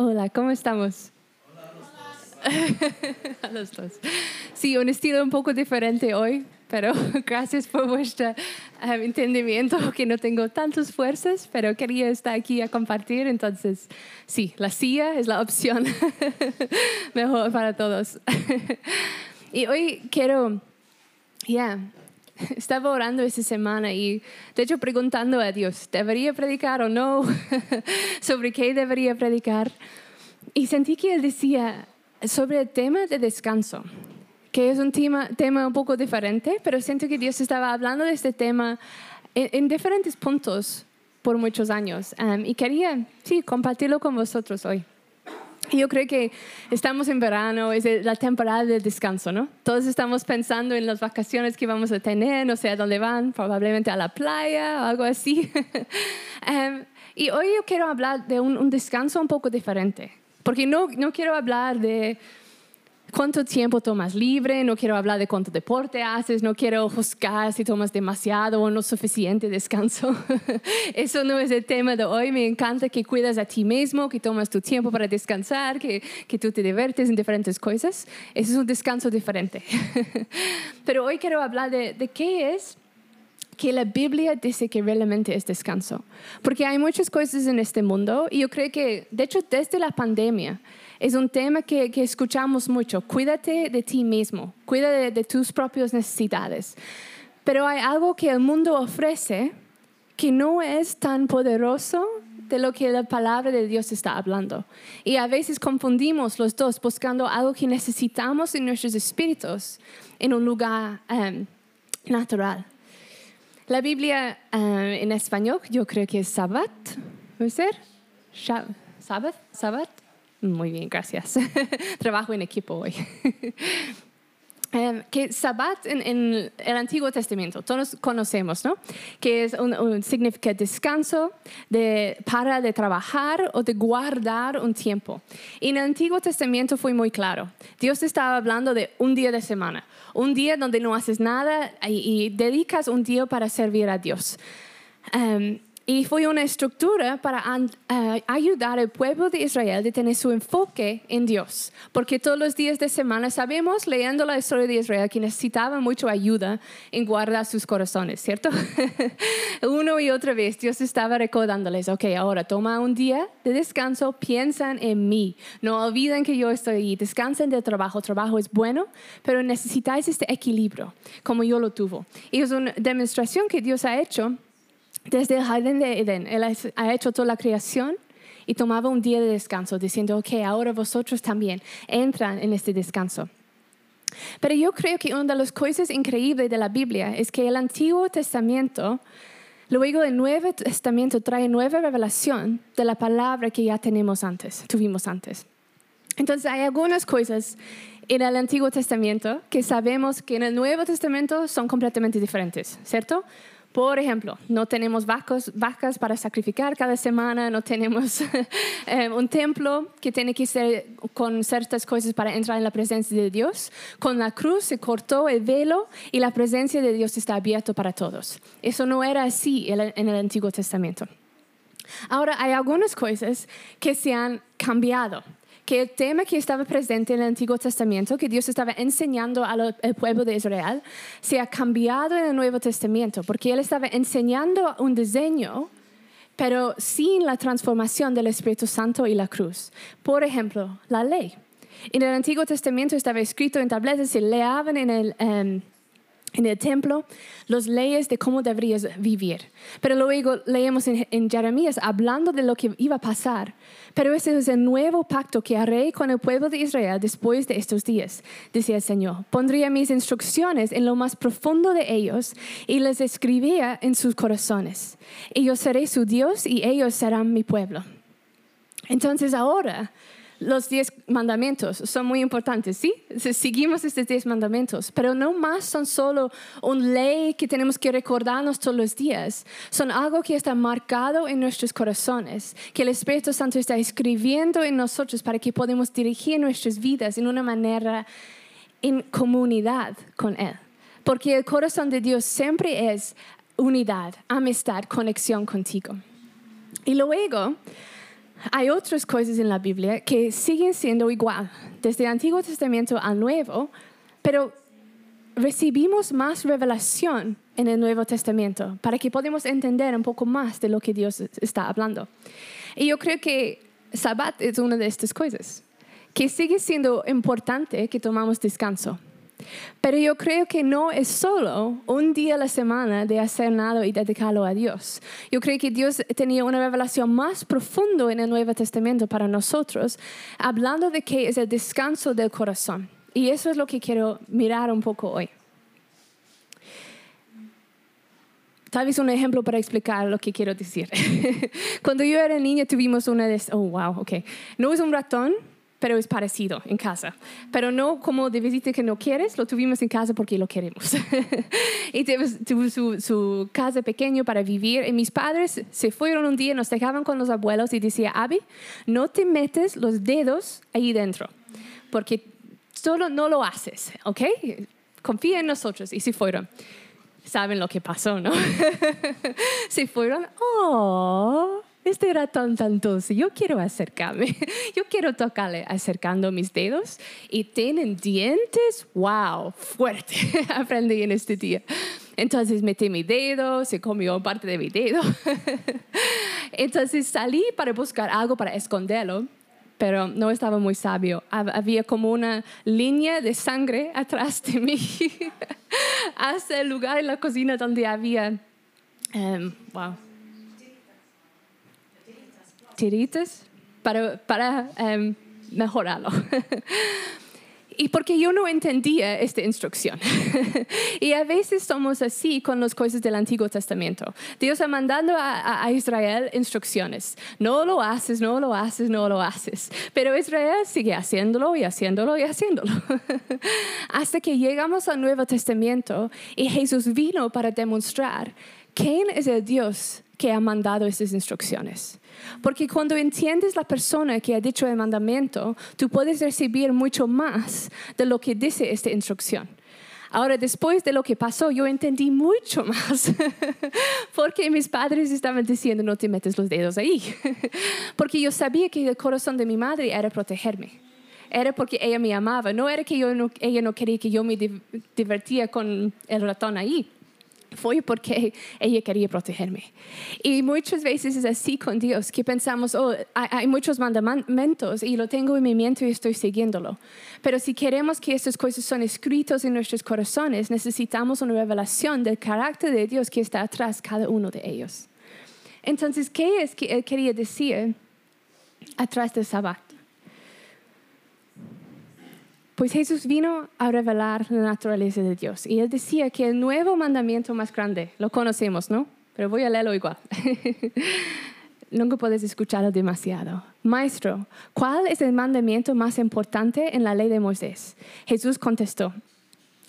Hola, ¿cómo estamos? a los dos. Sí, un estilo un poco diferente hoy, pero gracias por vuestro um, entendimiento, que no tengo tantas fuerzas, pero quería estar aquí a compartir, entonces sí, la silla es la opción mejor para todos. y hoy quiero, ya, estaba orando esta semana y de hecho preguntando a Dios, ¿debería predicar o no? ¿Sobre qué debería predicar? Y sentí que Él decía sobre el tema de descanso, que es un tema, tema un poco diferente, pero siento que Dios estaba hablando de este tema en, diferentes puntos por muchos años um, y quería, sí, compartirlo con vosotros hoy. Yo creo que estamos en verano, es la temporada de descanso, ¿no? Todos estamos pensando en las vacaciones que vamos a tener, no sé a dónde van, probablemente a la playa o algo así. um, y hoy yo quiero hablar de un, un, descanso un poco diferente, porque no, no quiero hablar de cuánto tiempo tomas libre, no quiero hablar de cuánto deporte haces, no quiero juzgar si tomas demasiado o no suficiente descanso. Eso no es el tema de hoy. Me encanta que cuidas a ti mismo, que tomas tu tiempo para descansar, que, que tú te divertes en diferentes cosas. Eso es un descanso diferente. Pero hoy quiero hablar de, de qué es que la Biblia dice que realmente es descanso. Porque hay muchas cosas en este mundo y yo creo que, de hecho, desde la pandemia, es un tema que, escuchamos mucho. Cuídate de ti mismo, cuida de, tus propias necesidades. Pero hay algo que el mundo ofrece que no es tan poderoso de lo que la palabra de Dios está hablando. Y a veces confundimos los dos buscando algo que necesitamos en nuestros espíritus en un lugar um, natural. La Biblia um, en español yo creo que es Sabbat, ¿puede ser? Sabbath, Sabbat. Muy bien, gracias. Trabajo en equipo hoy. Um, que Sabbat en, el Antiguo Testamento, todos conocemos, ¿no? Que es un, un, significa descanso, de para de trabajar o de guardar un tiempo. Y en el Antiguo Testamento fue muy claro. Dios estaba hablando de un día de semana, un día donde no haces nada y, dedicas un día para servir a Dios. Um, y fue una estructura para uh, ayudar al pueblo de Israel a tener su enfoque en Dios. Porque todos los días de semana sabemos, leyendo la historia de Israel, que necesitaba mucha ayuda en guardar sus corazones, ¿cierto? Uno y otra vez Dios estaba recordándoles, ok, ahora toma un día de descanso, piensan en mí. No olviden que yo estoy ahí, descansen del trabajo. El trabajo es bueno, pero necesitáis este equilibrio, como yo lo tuve. Y es una demostración que Dios ha hecho desde el jardín de Edén, Él ha hecho toda la creación y tomaba un día de descanso, diciendo, ok, ahora vosotros también entran en este descanso. Pero yo creo que una de las cosas increíbles de la Biblia es que el Antiguo Testamento, luego el Nuevo Testamento trae nueva revelación de la palabra que ya tenemos antes, tuvimos antes. Entonces hay algunas cosas en el Antiguo Testamento que sabemos que en el Nuevo Testamento son completamente diferentes, ¿cierto? Por ejemplo, no tenemos vacas, vacas para sacrificar cada semana, no tenemos eh, un templo que tiene que ser con ciertas cosas para entrar en la presencia de Dios. Con la cruz se cortó el velo y la presencia de Dios está abierta para todos. Eso no era así en el Antiguo Testamento. Ahora, hay algunas cosas que se han cambiado que el tema que estaba presente en el Antiguo Testamento, que Dios estaba enseñando al pueblo de Israel, se ha cambiado en el Nuevo Testamento, porque Él estaba enseñando un diseño, pero sin la transformación del Espíritu Santo y la cruz. Por ejemplo, la ley. En el Antiguo Testamento estaba escrito en tabletas, se leaban en el... Um, en el templo las leyes de cómo deberías vivir. Pero luego leemos en, Jeremías hablando de lo que iba a pasar. Pero ese es el nuevo pacto que haré con el pueblo de Israel después de estos días, decía el Señor. Pondría mis instrucciones en lo más profundo de ellos y les escribía en sus corazones. Y yo seré su Dios y ellos serán mi pueblo. Entonces ahora los diez mandamientos son muy importantes, ¿sí? Seguimos estos diez mandamientos, pero no más son solo una ley que tenemos que recordarnos todos los días, son algo que está marcado en nuestros corazones, que el Espíritu Santo está escribiendo en nosotros para que podamos dirigir nuestras vidas en una manera en comunidad con Él. Porque el corazón de Dios siempre es unidad, amistad, conexión contigo. Y luego hay otras cosas en la Biblia que siguen siendo igual, desde el Antiguo Testamento al Nuevo, pero recibimos más revelación en el Nuevo Testamento para que podamos entender un poco más de lo que Dios está hablando. Y yo creo que Sabbat es una de estas cosas, que sigue siendo importante que tomamos descanso. Pero yo creo que no es solo un día a la semana de hacer nada y dedicarlo a Dios. Yo creo que Dios tenía una revelación más profunda en el Nuevo Testamento para nosotros, hablando de que es el descanso del corazón. Y eso es lo que quiero mirar un poco hoy. Tal vez un ejemplo para explicar lo que quiero decir. Cuando yo era niña tuvimos una de... Oh, wow, ok. No es un ratón, pero es parecido en casa. Pero no como de visita que no quieres, lo tuvimos en casa porque lo queremos. y tuvo su, su, casa pequeño para vivir. Y mis padres se fueron un día, nos dejaban con los abuelos y decía, Abby, no te metes los dedos ahí dentro, porque solo no lo haces, ¿ok? Confía en nosotros. Y se fueron. Saben lo que pasó, ¿no? se fueron, oh este era tan dulce, yo quiero acercarme, yo quiero tocarle acercando mis dedos y tienen dientes, wow, fuerte, aprendí en este día. Entonces metí mi dedo, se comió parte de mi dedo. Entonces salí para buscar algo para esconderlo, pero no estaba muy sabio. Había como una línea de sangre atrás de mí hasta el lugar en la cocina donde había, um, wow, tiritas para, para um, mejorarlo. y porque yo no entendía esta instrucción. y a veces somos así con las cosas del Antiguo Testamento. Dios ha mandado a, a, Israel instrucciones. No lo haces, no lo haces, no lo haces. Pero Israel sigue haciéndolo y haciéndolo y haciéndolo. Hasta que llegamos al Nuevo Testamento y Jesús vino para demostrar quién es el Dios que ha mandado estas instrucciones. Porque cuando entiendes la persona que ha dicho el mandamiento, tú puedes recibir mucho más de lo que dice esta instrucción. Ahora, después de lo que pasó, yo entendí mucho más, porque mis padres estaban diciendo, no te metes los dedos ahí, porque yo sabía que el corazón de mi madre era protegerme. Era porque ella me amaba, no era que yo ella no quería que yo me divertía con el ratón ahí fue porque ella quería protegerme. Y muchas veces es así con Dios, que pensamos, oh, hay, muchos mandamientos y lo tengo en mi mente y estoy siguiéndolo. Pero si queremos que estas cosas son escritas en nuestros corazones, necesitamos una revelación del carácter de Dios que está atrás cada uno de ellos. Entonces, ¿qué es que él quería decir atrás del sabbat? Pues Jesús vino a revelar la naturaleza de Dios. Y él decía que el nuevo mandamiento más grande, lo conocemos, ¿no? Pero voy a leerlo igual. Nunca puedes escucharlo demasiado. Maestro, ¿cuál es el mandamiento más importante en la ley de Moisés? Jesús contestó,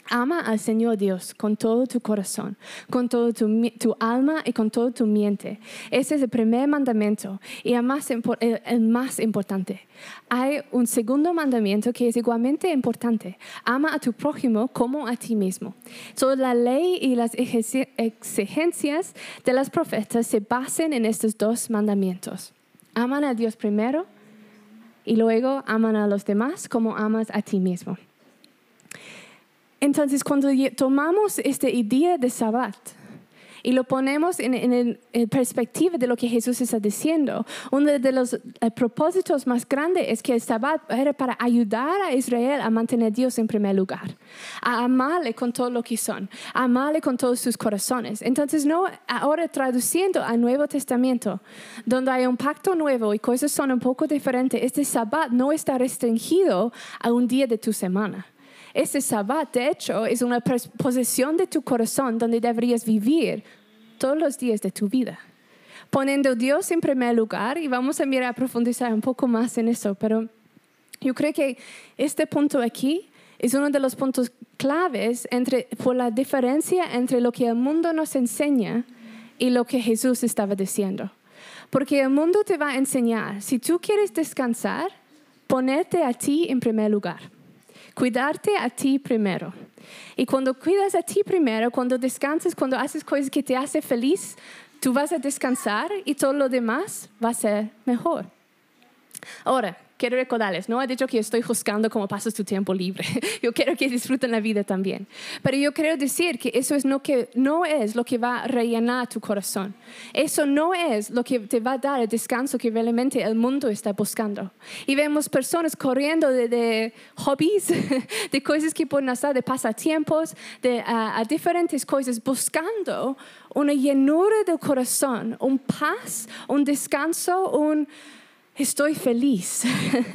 Ama al Señor Dios con todo tu corazón, con todo tu, alma y con todo tu mente. Ese es el primer mandamiento y el más, el más importante. Hay un segundo mandamiento que es igualmente importante. Ama a tu prójimo como a ti mismo. Toda la ley y las exigencias de las profetas se basan en estos dos mandamientos. Aman a Dios primero y luego aman a los demás como amas a ti mismo. Entonces, cuando tomamos este idea de Sabbat y lo ponemos en, en, perspectiva de lo que Jesús está diciendo, uno de los eh, propósitos más grandes es que el Sabbat era para ayudar a Israel a mantener a Dios en primer lugar, a amarle con todo lo que son, a amarle con todos sus corazones. Entonces, ahora traduciendo al Nuevo Testamento, donde hay un pacto nuevo y cosas son un poco diferentes, este Sabbat no está restringido a un día de tu semana este sabbat, de hecho, es una posesión de tu corazón donde deberías vivir todos los días de tu vida. Poniendo Dios en primer lugar, y vamos a mirar a profundizar un poco más en eso, pero yo creo que este punto aquí es uno de los puntos claves entre, por la diferencia entre lo que el mundo nos enseña y lo que Jesús estaba diciendo. Porque el mundo te va a enseñar, si tú quieres descansar, ponerte a ti en primer lugar cuidarte a ti primero. Y cuando cuidas a ti primero, cuando descansas, cuando haces cosas que te hacen feliz, tú vas a descansar y todo lo demás va a ser mejor. Ahora, quiero recordarles, no he dicho que estoy juzgando cómo pasas tu tiempo libre. Yo quiero que disfruten la vida también. Pero yo quiero decir que eso es no, que, no es lo que va a rellenar tu corazón. Eso no es lo que te va a dar el descanso que realmente el mundo está buscando. Y vemos personas corriendo de, hobbies, de cosas que pueden hacer, de pasatiempos, de a diferentes cosas, buscando una llenura del corazón, un paz, un descanso, un estoy feliz,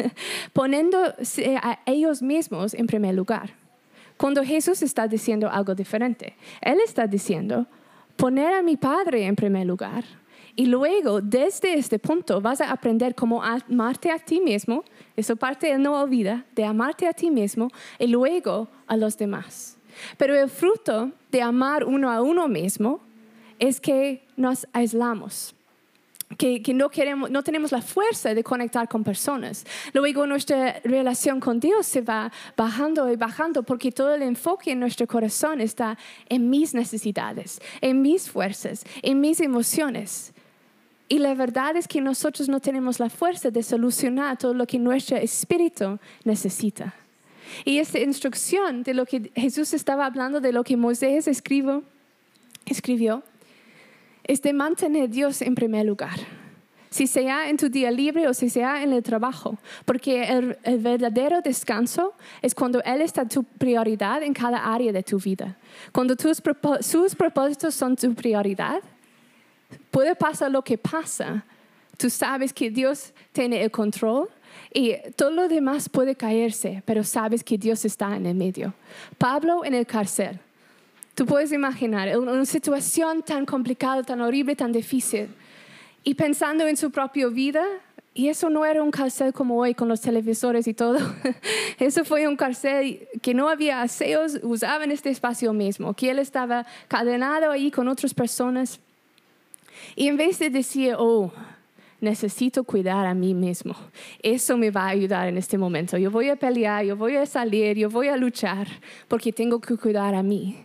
poniendo a ellos mismos en primer lugar. Cuando Jesús está diciendo algo diferente, Él está diciendo, poner a mi Padre en primer lugar. Y luego, desde este punto, vas a aprender cómo amarte a ti mismo, eso parte Él no olvida, de amarte a ti mismo y luego a los demás. Pero el fruto de amar uno a uno mismo es que nos aislamos que, no, queremos, no tenemos la fuerza de conectar con personas. Luego nuestra relación con Dios se va bajando y bajando porque todo el enfoque en nuestro corazón está en mis necesidades, en mis fuerzas, en mis emociones. Y la verdad es que nosotros no tenemos la fuerza de solucionar todo lo que nuestro espíritu necesita. Y esta instrucción de lo que Jesús estaba hablando, de lo que Moisés escribió, escribió es de mantener a Dios en primer lugar. Si sea en tu día libre o si sea en el trabajo, porque el, verdadero descanso es cuando Él está tu prioridad en cada área de tu vida. Cuando tus, sus propósitos son tu prioridad, puede pasar lo que pasa, tú sabes que Dios tiene el control y todo lo demás puede caerse, pero sabes que Dios está en el medio. Pablo en el cárcel, Tú puedes imaginar una situación tan complicada, tan horrible, tan difícil. Y pensando en su propia vida, y eso no era un cárcel como hoy con los televisores y todo. Eso fue un cárcel que no había aseos, usaban este espacio mismo, que él estaba cadenado ahí con otras personas. Y en vez de decir, oh, necesito cuidar a mí mismo, eso me va a ayudar en este momento. Yo voy a pelear, yo voy a salir, yo voy a luchar porque tengo que cuidar a mí.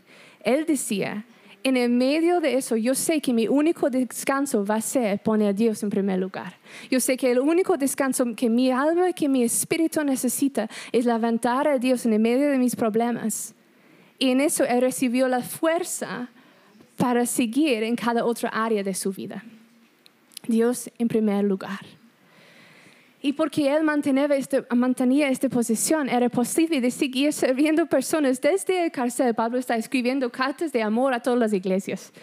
Él decía, en el medio de eso, yo sé que mi único descanso va a ser poner a Dios en primer lugar. Yo sé que el único descanso que mi alma, que mi espíritu necesita es levantar a Dios en el medio de mis problemas. Y en eso Él recibió la fuerza para seguir en cada otra área de su vida. Dios en primer lugar. Y porque él mantenía, este, mantenía esta posición, era posible de seguir sirviendo personas desde el cárcel. Pablo está escribiendo cartas de amor a todas las iglesias.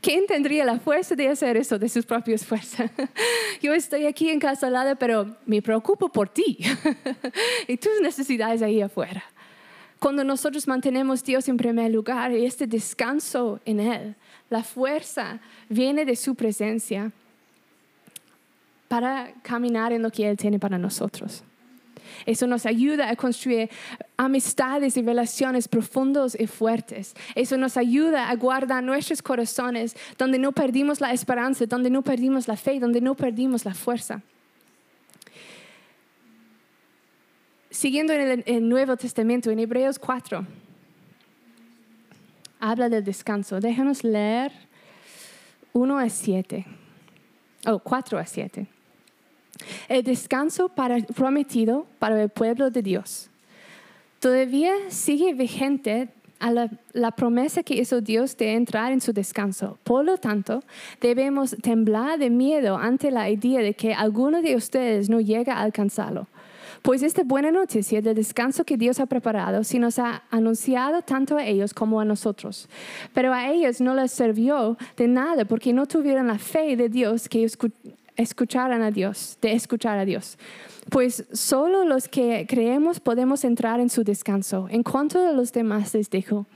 ¿Quién tendría la fuerza de hacer eso de sus propias fuerzas? Yo estoy aquí encarcelada, pero me preocupo por ti y tus necesidades ahí afuera. Cuando nosotros mantenemos Dios en primer lugar y este descanso en Él, la fuerza viene de su presencia para caminar en lo que Él tiene para nosotros. Eso nos ayuda a construir amistades y relaciones profundos y fuertes. Eso nos ayuda a guardar nuestros corazones donde no perdimos la esperanza, donde no perdimos la fe, donde no perdimos la fuerza. Siguiendo en el, el Nuevo Testamento, en Hebreos 4, habla del descanso. Déjanos leer 1 a 7. Oh, 4 a 7 el descanso prometido para el pueblo de Dios. Todavía sigue vigente la, la, promesa que hizo Dios de entrar en su descanso. Por lo tanto, debemos temblar de miedo ante la idea de que alguno de ustedes no llega a alcanzarlo. Pues esta buena noticia del descanso que Dios ha preparado sí nos ha anunciado tanto a ellos como a nosotros. Pero a ellos no les sirvió de nada porque no tuvieron la fe de Dios que escucharan a Dios, de escuchar a Dios. Pues solo los que creemos podemos entrar en su descanso. En cuanto a los demás les dijo,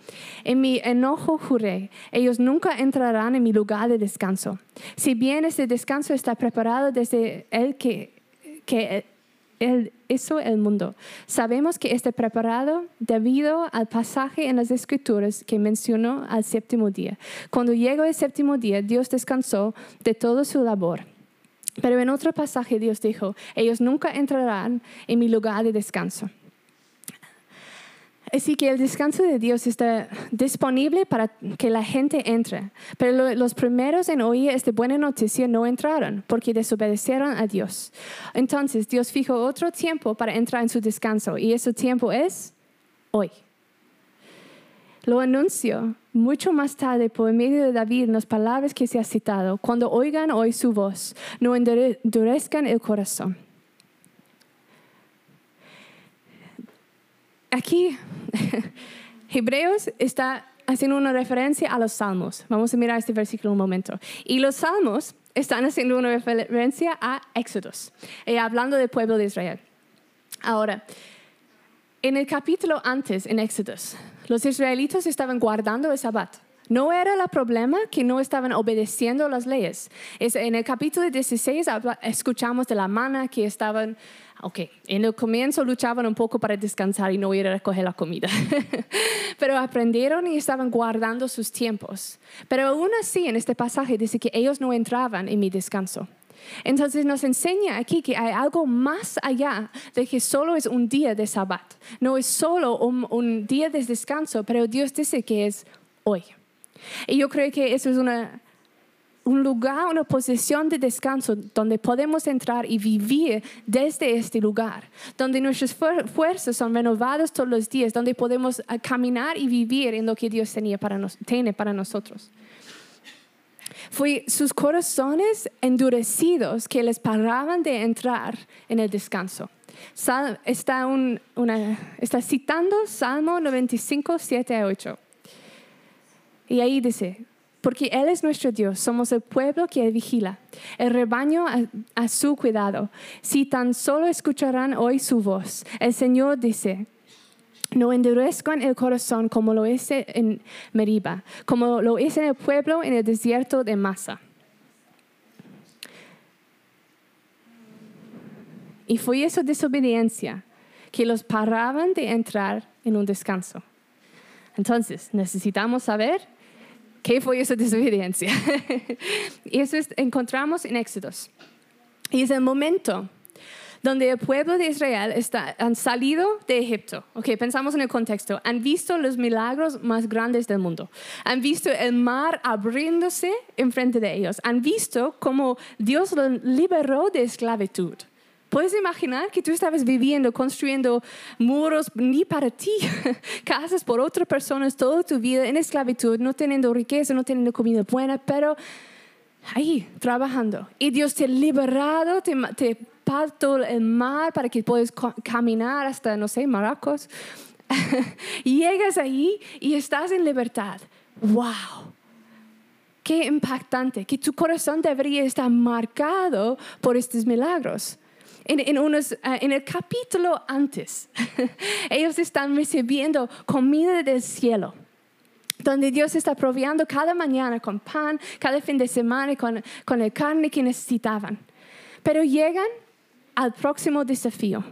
en mi enojo juré, ellos nunca entrarán en mi lugar de descanso. Si bien ese descanso está preparado desde el que, que él hizo el mundo. Sabemos que está preparado debido al pasaje en las escrituras que mencionó al séptimo día. Cuando llegó el séptimo día, Dios descansó de toda su labor pero en otro pasaje Dios dijo, ellos nunca entrarán en mi lugar de descanso. Así que el descanso de Dios está disponible para que la gente entre. Pero lo- los primeros en oír esta buena noticia no entraron porque desobedecieron a Dios. Entonces Dios fijó otro tiempo para entrar en su descanso y ese tiempo es hoy. Lo anunció mucho más tarde por medio de David en las palabras que se ha citado. Cuando oigan hoy su voz, no endure- endurezcan el corazón. Aquí, Hebreos está haciendo una referencia a los salmos. Vamos a mirar este versículo un momento. Y los salmos están haciendo una referencia a Éxodos, eh, hablando del pueblo de Israel. Ahora, en el capítulo antes, en Éxodos, los israelitas estaban guardando el sabbat. No era el problema que no estaban obedeciendo las leyes. Es, en el capítulo 16 habla- escuchamos de la mana que estaban, ok, en el comienzo luchaban un poco para descansar y no ir a recoger la comida. Pero aprendieron y estaban guardando sus tiempos. Pero aún así, en este pasaje dice que ellos no entraban en mi descanso. Entonces nos enseña aquí que hay algo más allá de que solo es un día de sabbat. No es solo un, día de descanso, pero Dios dice que es hoy. Y yo creo que eso es un lugar, una posición de descanso donde podemos entrar y vivir desde este lugar, donde nuestras fuer- fuerzas son renovadas todos los días, donde podemos ah, caminar y vivir en lo que Dios tenía para nos- tiene para nosotros. Fue sus corazones endurecidos que les paraban de entrar en el descanso. Está, un- una- está citando Salmo 95, 7 a 8. Y ahí dice, porque Él es nuestro Dios, somos el pueblo que Él vigila, el rebaño a, a su cuidado. Si tan solo escucharán hoy su voz, el Señor dice, no endurezcan el corazón como lo hice en Meriba, como lo hice en el pueblo en el desierto de Masa. Y fue esa desobediencia que los paraban de entrar en un descanso. Entonces, necesitamos saber qué fue esa desobediencia. y eso es- encontramos en Éxodos. Y es el momento donde el pueblo de Israel está, han salido de Egipto. Ok, pensamos en el contexto. Han visto los milagros más grandes del mundo. Han visto el mar abriéndose enfrente de ellos. Han visto cómo Dios los liberó de esclavitud. ¿Puedes imaginar que tú estabas viviendo, construyendo muros ni para ti, casas por otras personas toda tu vida en esclavitud, no teniendo riqueza, no teniendo comida buena, pero ahí trabajando. Y Dios te ha liberado, te, te parto el mar para que puedas caminar hasta, no sé, Maracos. y llegas ahí y estás en libertad. ¡Wow! Qué impactante, que tu corazón debería estar marcado por estos milagros. En, en unos, ah, en el capítulo antes, ellos están recibiendo comida del cielo donde Dios está proveando cada mañana con pan, cada fin de semana con, con la carne que necesitaban. Pero llegan al próximo desafío.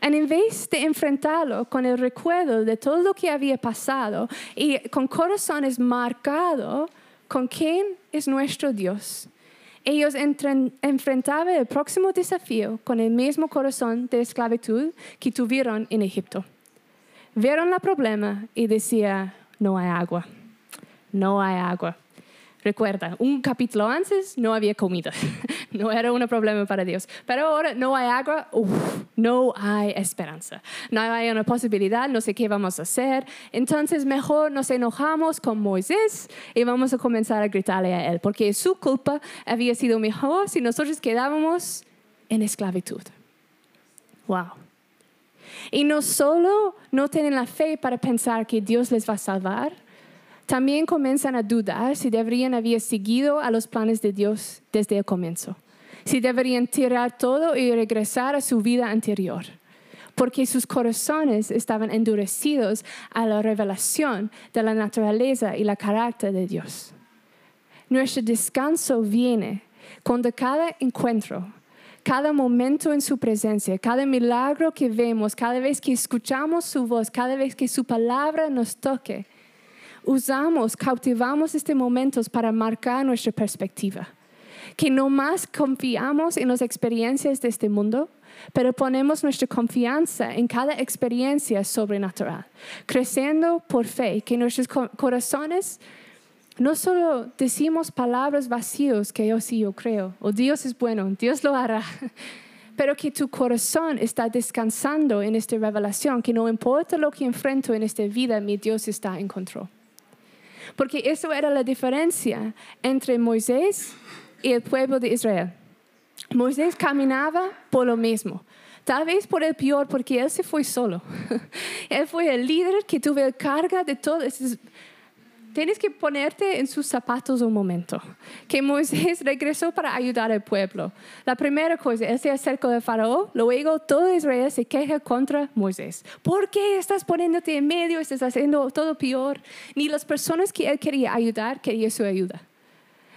En vez de enfrentarlo con el recuerdo de todo lo que había pasado y con corazones marcados con quién es nuestro Dios, ellos enfrentaban el próximo desafío con el mismo corazón de esclavitud que tuvieron en Egipto vieron el problema y decía, no hay agua, no hay agua. Recuerda, un capítulo antes no había comida, no era un problema para Dios, pero ahora no hay agua, no hay esperanza, no hay una posibilidad, no sé qué vamos a hacer, entonces mejor nos enojamos con Moisés y vamos a comenzar a gritarle a él, porque su culpa había sido mejor si nosotros quedábamos en esclavitud. Wow. Y no solo no tienen la fe para pensar que Dios les va a salvar, también comienzan a dudar si deberían haber seguido a los planes de Dios desde el comienzo, si deberían tirar todo y regresar a su vida anterior, porque sus corazones estaban endurecidos a la revelación de la naturaleza y la carácter de Dios. Nuestro descanso viene cuando cada encuentro, cada momento en su presencia, cada milagro que vemos, cada vez que escuchamos su voz, cada vez que su palabra nos toque, usamos, cautivamos estos momentos para marcar nuestra perspectiva. que no más confiamos en las experiencias de este mundo, pero ponemos nuestra confianza en cada experiencia sobrenatural, creciendo por fe, que nuestros corazones no solo decimos palabras vacías que yo sí yo creo, o Dios es bueno, Dios lo hará, pero que tu corazón está descansando en esta revelación, que no importa lo que enfrento en esta vida, mi Dios está en control. Porque eso era la diferencia entre Moisés y el pueblo de Israel. Moisés caminaba por lo mismo. Tal vez por el peor, porque él se fue solo. él fue el líder que tuvo carga de todo tienes que ponerte en sus zapatos un momento. Que Moisés regresó para ayudar al pueblo. La primera cosa, él se acercó al faraón, luego todo Israel se queja contra Moisés. ¿Por qué estás poniéndote en medio? Estás haciendo todo peor. Ni las personas que él quería ayudar querían su ayuda.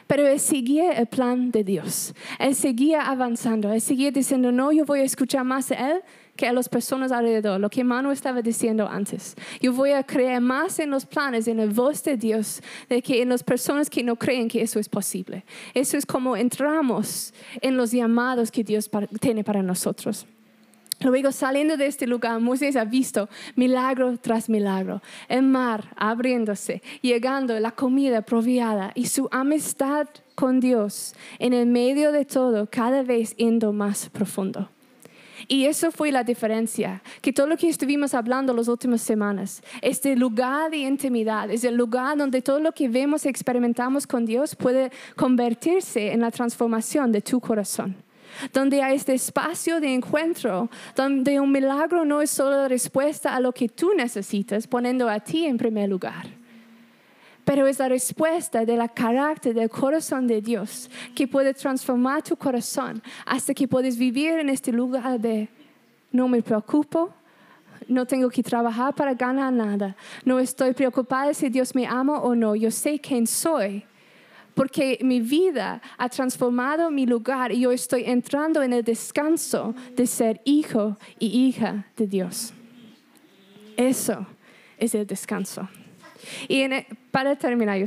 Pero él seguía el plan de Dios. Él seguía avanzando. Él seguía diciendo, no, yo voy a escuchar más a él que a las personas alrededor, lo que Manu estaba diciendo antes. Yo voy a creer más en los planes, en la voz de Dios, de que en las personas que no creen que eso es posible. Eso es como entramos en los llamados que Dios tiene para nosotros. Luego saliendo de este lugar, Moisés ha visto milagro tras milagro, el mar abriéndose, llegando la comida proviada y su amistad con Dios en el medio de todo cada vez yendo más profundo. Y eso fue la diferencia, que todo lo que estuvimos hablando las últimas semanas, este lugar de intimidad, es el lugar donde todo lo que vemos y experimentamos con Dios puede convertirse en la transformación de tu corazón. Donde hay este espacio de encuentro, donde un milagro no es solo respuesta a lo que tú necesitas, poniendo a ti en primer lugar pero es la respuesta del carácter del corazón de Dios que puede transformar tu corazón hasta que puedes vivir en este lugar de no me preocupo, no tengo que trabajar para ganar nada, no estoy preocupada si Dios me ama o no, yo sé quién soy. Porque mi vida ha transformado mi lugar y yo estoy entrando en el descanso de ser hijo y hija de Dios. Eso es el descanso. Y e, para terminar, yo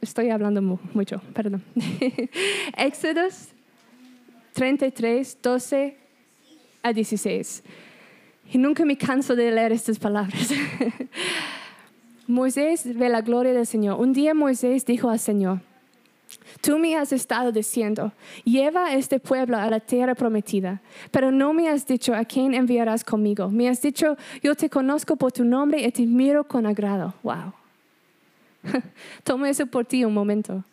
estoy hablando mucho, perdón. Éxodos 33, 12 a 16. Y nunca me canso de leer estas palabras. Moisés ve la gloria del Señor. Un día Moisés dijo al Señor, Tú me has estado diciendo, lleva a este pueblo a la tierra prometida, pero no me has dicho a quién enviarás conmigo. Me has dicho, yo te conozco por tu nombre y te miro con agrado. Wow. Toma eso por ti un momento.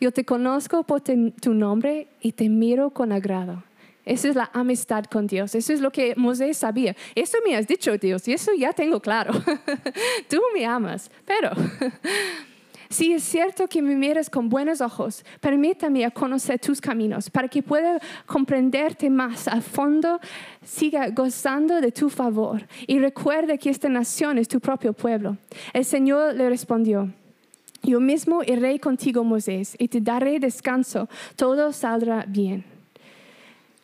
Yo te conozco por tu nombre y te miro con agrado. Esa es la amistad con Dios. Eso es lo que Moisés sabía. Eso me has dicho, Dios, y eso ya tengo claro. Tú me amas, pero si es cierto que me miras con buenos ojos, permítame conocer tus caminos para que pueda comprenderte más a fondo, siga gozando de tu favor y recuerde que esta nación es tu propio pueblo. El Señor le respondió. Yo mismo iré contigo, Moisés, y te daré descanso, todo saldrá bien.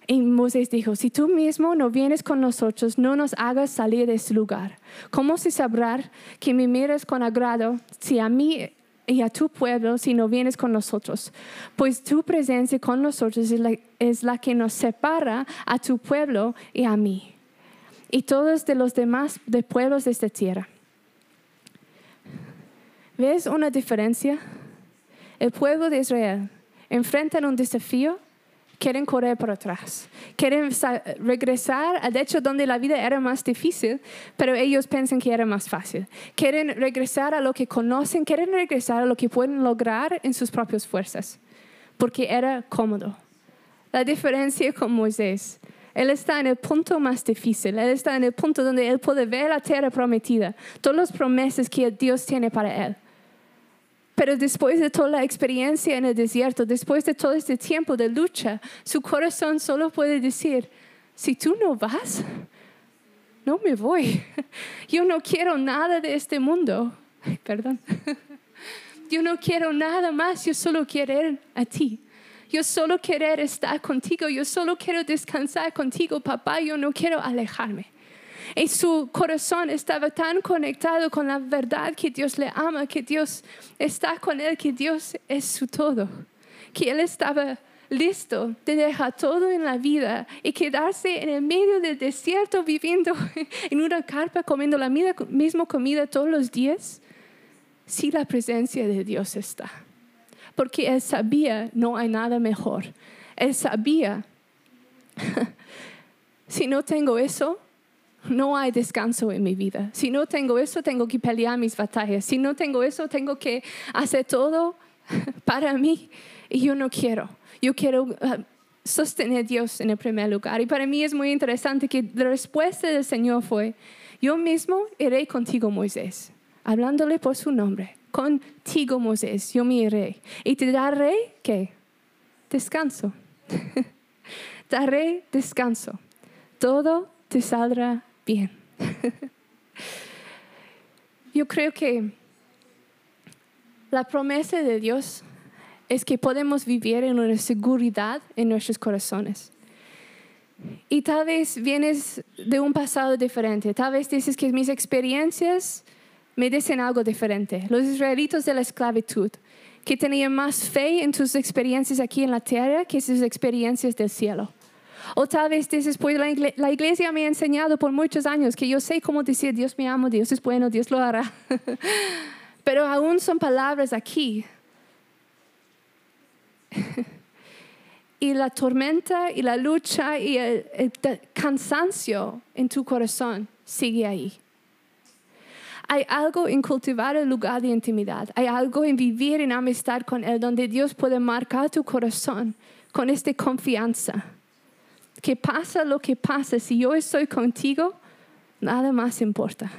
Y Moisés dijo, si tú mismo no vienes con nosotros, no nos hagas salir de este lugar. ¿Cómo se sabrá que me miras con agrado si a mí y a tu pueblo si no vienes con nosotros? Pues tu presencia con nosotros es la, es la que nos separa a tu pueblo y a mí. Y todos de los demás de pueblos de esta tierra. ¿Ves una diferencia? El pueblo de Israel enfrentan un desafío, quieren correr para atrás, quieren regresar al hecho donde la vida era más difícil, pero ellos piensan que era más fácil. Quieren regresar a lo que conocen, quieren regresar a lo que pueden lograr en sus propias fuerzas, porque era cómodo. La diferencia con Moisés él está en el punto más difícil. Él está en el punto donde Él puede ver la tierra prometida, todas las promesas que Dios tiene para Él. Pero después de toda la experiencia en el desierto, después de todo este tiempo de lucha, su corazón solo puede decir, si tú no vas, no me voy. Yo no quiero nada de este mundo. perdón. Yo no quiero nada más, yo solo quiero a ti. Yo solo quiero estar contigo, yo solo quiero descansar contigo, papá, yo no quiero alejarme. Y su corazón estaba tan conectado con la verdad que Dios le ama, que Dios está con él, que Dios es su todo. Que él estaba listo de dejar todo en la vida y quedarse en el medio del desierto viviendo en una carpa comiendo la misma comida todos los días? Si la presencia de Dios está. Porque Él sabía, no hay nada mejor. Él sabía, si no tengo eso, no hay descanso en mi vida. Si no tengo eso, tengo que pelear mis batallas. Si no tengo eso, tengo que hacer todo para mí. Y yo no quiero. Yo quiero ah, sostener a Dios en el primer lugar. Y para mí es muy interesante que la respuesta del Señor fue, yo mismo iré contigo, Moisés, hablándole por su nombre. Contigo, Moisés, yo me iré. Y te daré, ¿qué? Descanso. daré descanso. Todo te saldrá bien. Yo creo que la promesa de Dios es que podemos vivir en una seguridad en nuestros corazones. Y tal vez vienes de un pasado diferente, tal vez dices que mis experiencias me dicen algo diferente. Los israelitos de la esclavitud, que tenían más fe en tus experiencias aquí en la tierra que sus experiencias del cielo. O tal vez dices, pues la iglesia me ha enseñado por muchos años que yo sé cómo decir, Dios me ama, Dios es bueno, Dios lo hará. Pero aún son palabras aquí. y la tormenta y la lucha y el, el cansancio en tu corazón sigue ahí. Hay algo en cultivar el lugar de intimidad. Hay algo en vivir en amistad con Él, donde Dios puede marcar tu corazón con esta confianza que pasa lo que pasa, si yo estoy contigo, nada más importa.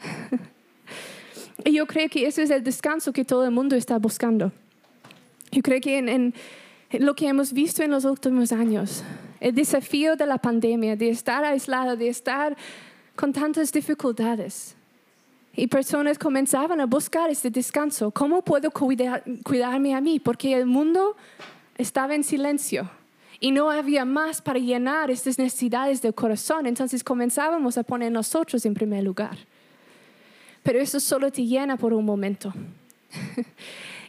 y yo creo que ese es el descanso que todo el mundo está buscando. Yo creo que en, lo que hemos visto en los últimos años, el desafío de la pandemia, de estar aislado, de estar con tantas dificultades. Y personas comenzaban a buscar este descanso. ¿Cómo puedo cuidarme a mí? Porque el mundo estaba en silencio y no había más para llenar estas necesidades del corazón. Entonces comenzábamos a poner nosotros en primer lugar. Pero eso solo te llena por un momento.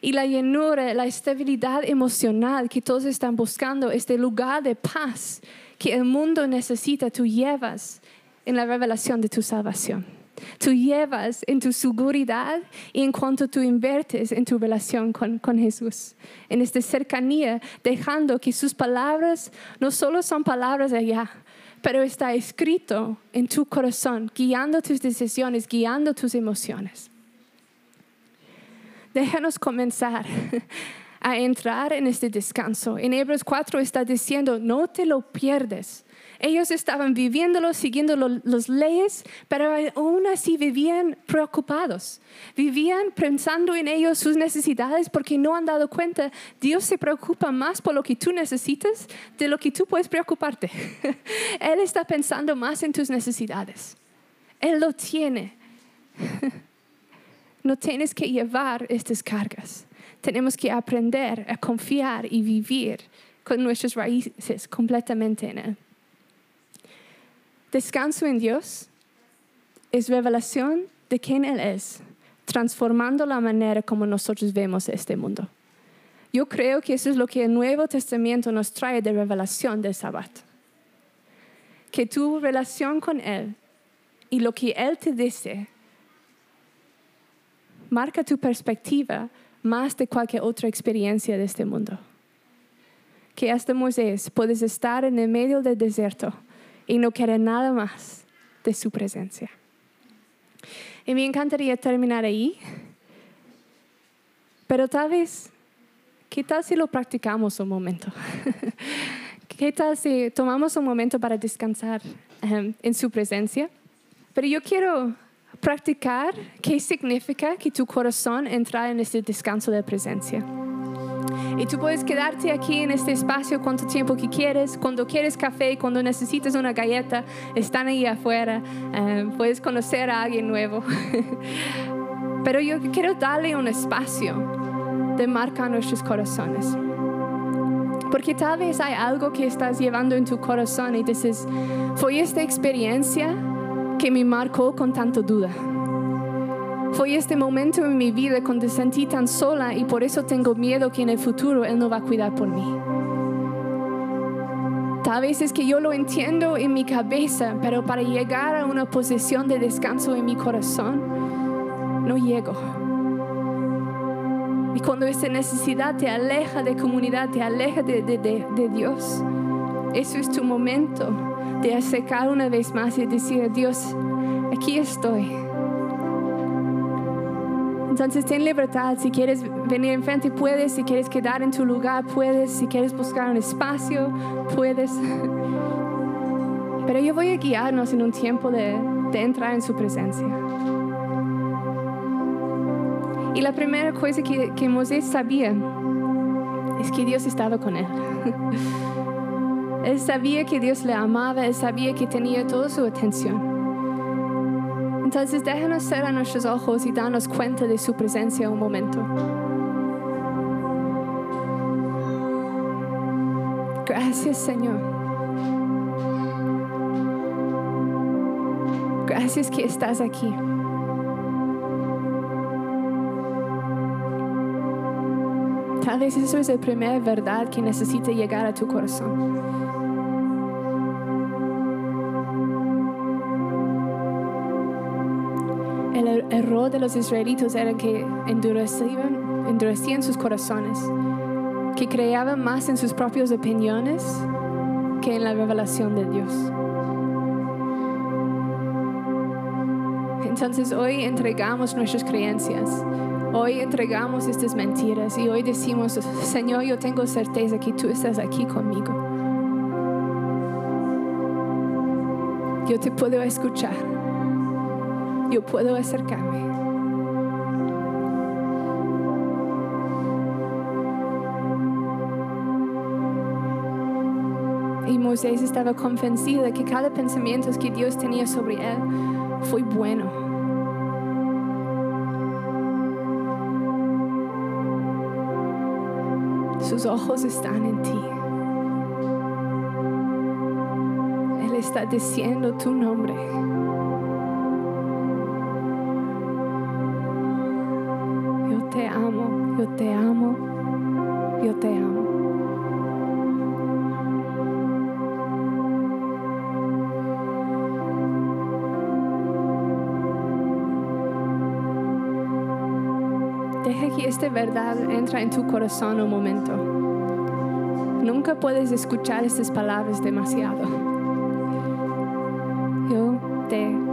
y la llenura, la estabilidad emocional que todos están buscando, este lugar de paz que el mundo necesita, tú llevas en la revelación de tu salvación. Tú llevas en tu seguridad y en cuanto tú inviertes en tu relación con, con Jesús, en esta cercanía, dejando que sus palabras no solo son palabras allá, pero está escrito en tu corazón, guiando tus decisiones, guiando tus emociones. Déjanos comenzar a entrar en este descanso. En Hebreos 4 está diciendo, no te lo pierdes ellos estaban viviéndolo, siguiendo las leyes, pero aún así vivían preocupados. Vivían pensando en ellos sus necesidades porque no han dado cuenta. Dios se preocupa más por lo que tú necesitas de lo que tú puedes preocuparte. Él está pensando más en tus necesidades. Él lo tiene. No tienes que llevar estas cargas. Tenemos que aprender a confiar y vivir con nuestras raíces completamente en Él. Descanso en Dios es revelación de quién Él es, transformando la manera como nosotros vemos este mundo. Yo creo que eso es lo que el Nuevo Testamento nos trae de revelación del Sabbat. Que tu relación con Él y lo que Él te dice marca tu perspectiva más de cualquier otra experiencia de este mundo. Que hasta Moisés puedes estar en el medio del desierto y no quiere nada más de su presencia. Y me encantaría terminar ahí, pero tal vez, ¿qué tal si lo practicamos un momento? ¿Qué tal si tomamos un momento para descansar em, en su presencia? Pero yo quiero practicar qué significa que tu corazón entra en este descanso de presencia. Y tú puedes quedarte aquí en este espacio cuanto tiempo que quieres. Cuando quieres café, cuando necesitas una galleta, están ahí afuera. Eh, puedes conocer a alguien nuevo. Pero yo quiero darle un espacio de marcar nuestros corazones. Porque tal vez hay algo que estás llevando en tu corazón y dices, fue esta experiencia que me marcó con tanta duda fue este momento en mi vida cuando sentí tan sola y por eso tengo miedo que en el futuro Él no va a cuidar por mí. Tal vez es que yo lo entiendo en mi cabeza, pero para llegar a una posición de descanso en mi corazón, no llego. Y cuando esa necesidad te aleja de comunidad, te aleja de, Dios, eso es tu momento de acercar una vez más y decir, Dios, aquí estoy. Entonces ten libertad, si quieres venir enfrente puedes, si quieres quedar en tu lugar puedes, si quieres buscar un espacio puedes. Pero yo voy a guiarnos en un tiempo de, de entrar en su presencia. Y la primera cosa que, que Moisés sabía es que Dios estaba con él. él sabía que Dios le amaba, él sabía que tenía toda su atención. Entonces déjanos cerrar nuestros ojos y darnos cuenta de su presencia un momento. Gracias Señor. Gracias que estás aquí. Tal vez eso es la primera verdad que necesita llegar a tu corazón. El er- error de los israelitas era que endurecían, endurecían sus corazones, que creaban más en sus propias opiniones que en la revelación de Dios. Entonces hoy entregamos nuestras creencias, hoy entregamos estas mentiras y hoy decimos, Señor, yo tengo certeza que tú estás aquí conmigo. Yo te puedo escuchar, yo puedo acercarme. Y Moisés estaba convencido que cada pensamiento que Dios tenía sobre él fue bueno. Sus ojos están en ti. Él está diciendo tu nombre. Yo te amo, yo te amo. Deja que esta verdad entre en tu corazón un momento. Nunca puedes escuchar estas palabras demasiado. Yo te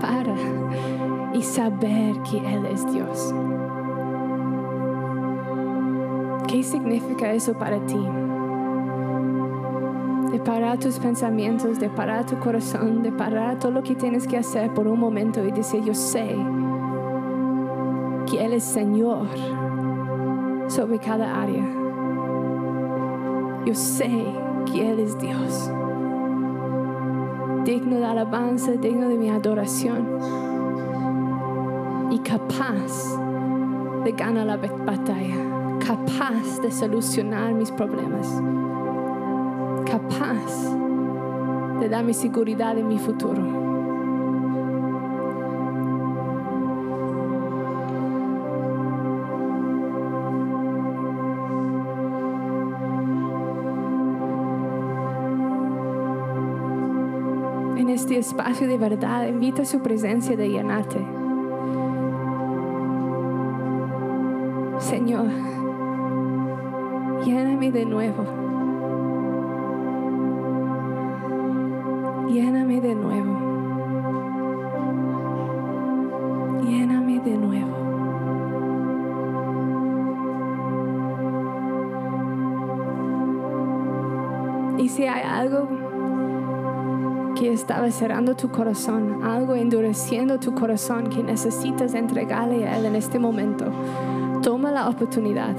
para y saber que Él es Dios. ¿Qué significa eso para ti? De parar tus pensamientos, de parar tu corazón, de parar todo lo que tienes que hacer por un momento y decir, yo sé que Él es Señor sobre cada área. Yo sé que Él es Dios digno de alabanza, digno de mi adoración y capaz de ganar la batalla, capaz de solucionar mis problemas, capaz de darme seguridad en mi futuro. Espacio de verdad, invita a su presencia de llenarte. Señor, lléname de nuevo. Cerrando tu corazón, algo endureciendo tu corazón que necesitas entregarle a Él en este momento, toma la oportunidad.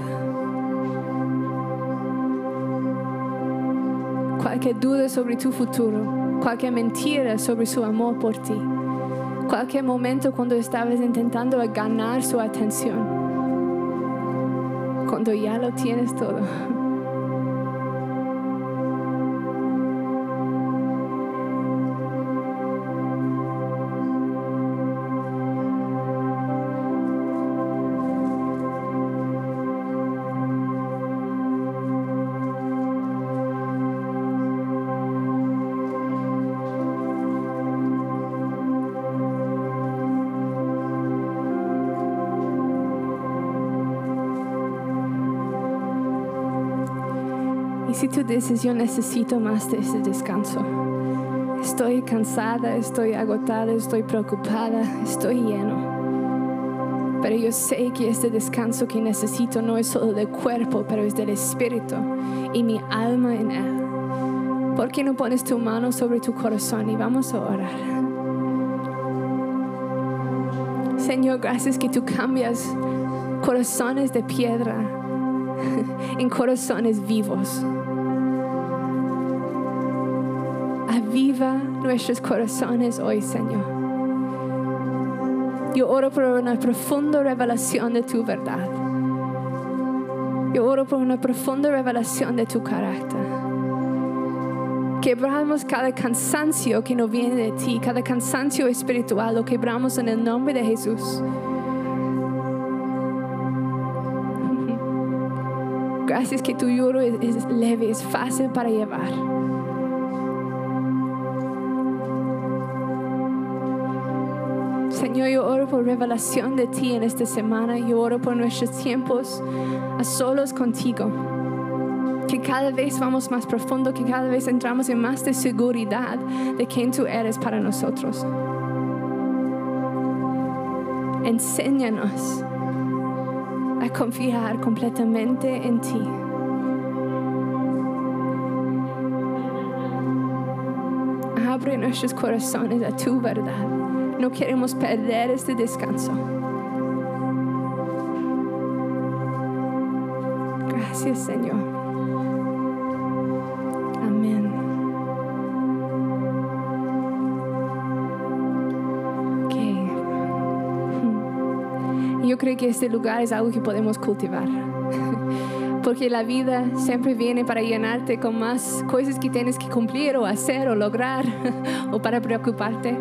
cualquier duda sobre tu futuro, cualquier mentira sobre su amor por ti, cualquier momento cuando estabas intentando ganar su atención, cuando ya lo tienes todo. Yo necesito más de ese descanso, estoy cansada, estoy agotada, estoy preocupada, estoy lleno. Pero yo sé que este descanso que necesito no es solo del cuerpo, pero es del espíritu y mi alma en él. ¿Por qué no pones tu mano sobre tu corazón y vamos a orar? Señor, gracias que tú cambias corazones de piedra en corazones vivos. Aviva nuestros corazones hoy, Señor. Yo oro por una profunda revelación de tu verdad. Yo oro por una profunda revelación de tu carácter. Quebramos cada cansancio que no viene de ti, cada cansancio espiritual, lo quebramos en el nombre de Jesús. Gracias que tu lloro es leve, es fácil para llevar. Señor, yo oro por revelación de ti en esta semana. Yo oro por nuestros tiempos a solos contigo. Que cada vez vamos más profundo, que cada vez entramos en más de seguridad de quién tú eres para nosotros. Enséñanos a confiar completamente en ti. Abre nuestros corazones a tu verdad. No queremos perder este descanso. Gracias, Señor. Amén. Ok. Hmm. Yo creo que este lugar es algo que podemos cultivar. Porque la vida siempre viene para llenarte con más cosas que tienes que cumplir o hacer o lograr o para preocuparte.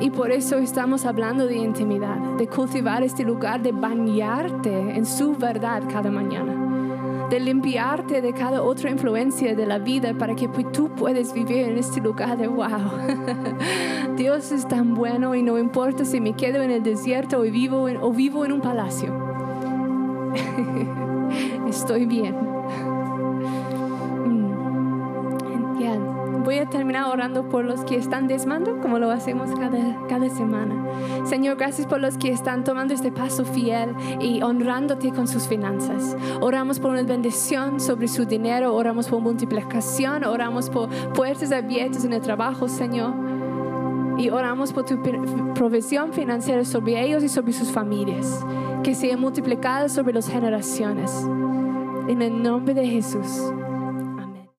Y por eso estamos hablando de intimidad, de cultivar este lugar, de bañarte en su verdad cada mañana, de limpiarte de cada otra influencia de la vida para que tú puedas vivir en este lugar de wow. Dios es tan bueno y no importa si me quedo en el desierto o vivo en un palacio. Estoy bien. Orando por los que están desmando, como lo hacemos cada, cada semana. Señor, gracias por los que están tomando este paso fiel y honrándote con sus finanzas. Oramos por una bendición sobre su dinero, oramos por multiplicación, oramos por puertas abiertas en el trabajo, Señor. Y oramos por tu provisión financiera sobre ellos y sobre sus familias, que sea multiplicada sobre las generaciones. En el nombre de Jesús.